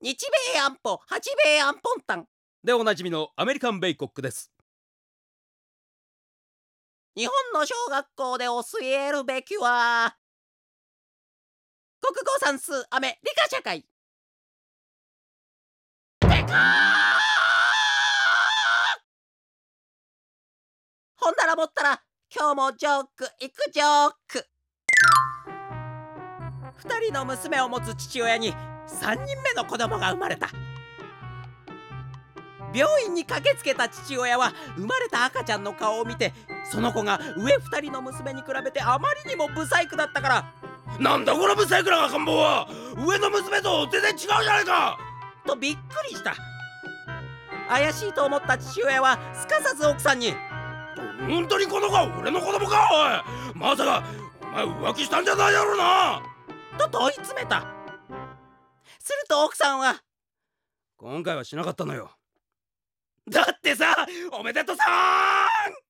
日米安保八米安保ンタンでおなじみのアメリカンベイコックです。日本の小学校で教えるべきは国語算数アメ理科社会。でかーほんならもったら今日もジョークいくジョーク二人の娘を持つ父親に3人目の子供が生まれた。病院に駆けつけた父親は生まれた赤ちゃんの顔を見てその子が上2人の娘に比べてあまりにも不細工だったからなんだこのブサイクな赤ん坊は！上の娘と全然違うじゃないか！とびっくりした。怪しいと思った父親はすかさず奥さんに本当にこの子は俺の子供か？おい！まさかお前浮気したんじゃないだろうなと問い詰めた。すると奥さんは今回はしなかったのよ。だってさおめでとさーん